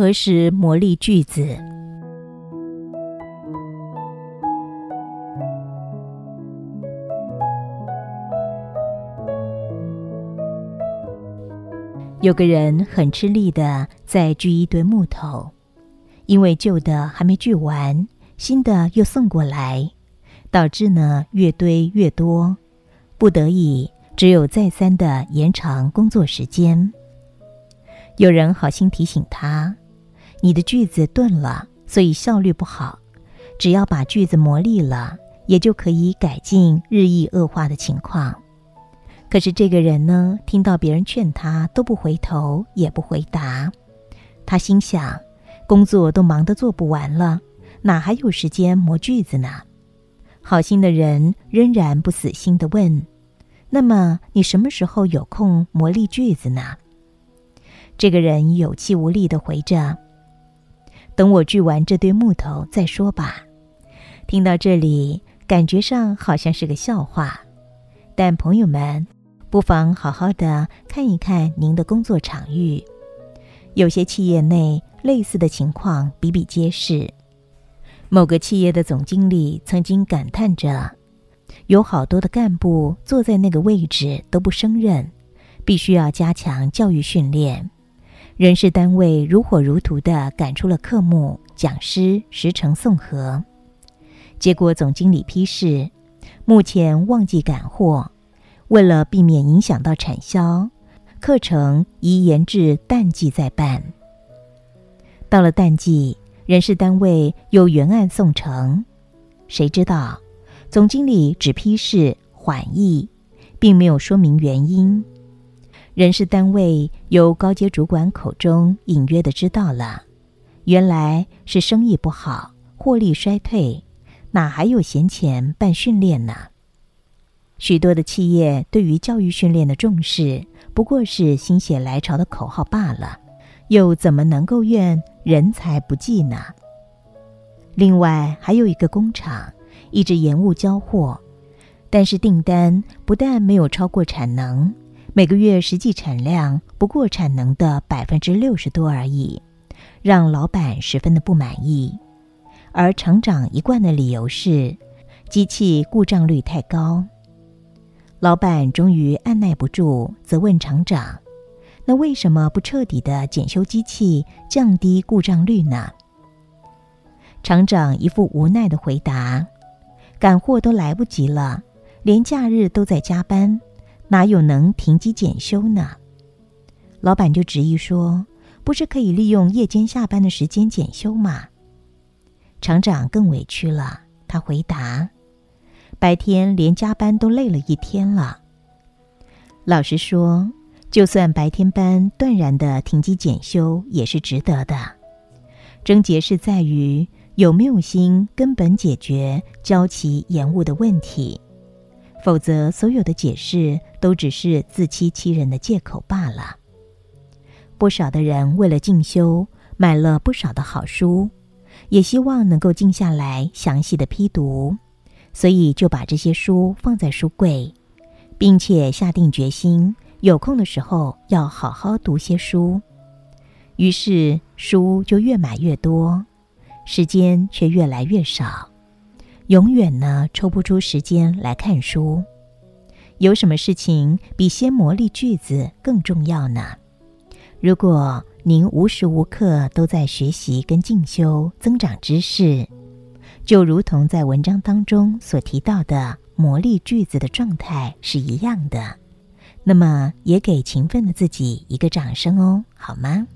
何时磨砺句子？有个人很吃力的在锯一堆木头，因为旧的还没锯完，新的又送过来，导致呢越堆越多，不得已只有再三的延长工作时间。有人好心提醒他：“你的句子钝了，所以效率不好。只要把句子磨利了，也就可以改进日益恶化的情况。”可是这个人呢，听到别人劝他，都不回头，也不回答。他心想：工作都忙得做不完了，哪还有时间磨锯子呢？好心的人仍然不死心的问：“那么你什么时候有空磨砺锯子呢？”这个人有气无力的回着：“等我锯完这堆木头再说吧。”听到这里，感觉上好像是个笑话，但朋友们。不妨好好的看一看您的工作场域，有些企业内类似的情况比比皆是。某个企业的总经理曾经感叹着：“有好多的干部坐在那个位置都不胜任，必须要加强教育训练。人事单位如火如荼的赶出了科目、讲师、时程送核，结果总经理批示：目前旺季赶货。”为了避免影响到产销，课程宜延至淡季再办。到了淡季，人事单位又原案送呈，谁知道总经理只批示缓议，并没有说明原因。人事单位由高阶主管口中隐约的知道了，原来是生意不好，获利衰退，哪还有闲钱办训练呢？许多的企业对于教育训练的重视，不过是心血来潮的口号罢了，又怎么能够怨人才不济呢？另外，还有一个工厂一直延误交货，但是订单不但没有超过产能，每个月实际产量不过产能的百分之六十多而已，让老板十分的不满意。而厂长一贯的理由是，机器故障率太高。老板终于按耐不住，责问厂长：“那为什么不彻底的检修机器，降低故障率呢？”厂长一副无奈的回答：“赶货都来不及了，连假日都在加班，哪有能停机检修呢？”老板就执意说：“不是可以利用夜间下班的时间检修吗？”厂长更委屈了，他回答。白天连加班都累了一天了。老实说，就算白天班断然的停机检修也是值得的。症结是在于有没有心根本解决交期延误的问题，否则所有的解释都只是自欺欺人的借口罢了。不少的人为了进修，买了不少的好书，也希望能够静下来详细的批读。所以就把这些书放在书柜，并且下定决心，有空的时候要好好读些书。于是书就越买越多，时间却越来越少，永远呢抽不出时间来看书。有什么事情比先磨砺句子更重要呢？如果您无时无刻都在学习跟进修，增长知识。就如同在文章当中所提到的磨砺句子的状态是一样的，那么也给勤奋的自己一个掌声哦，好吗？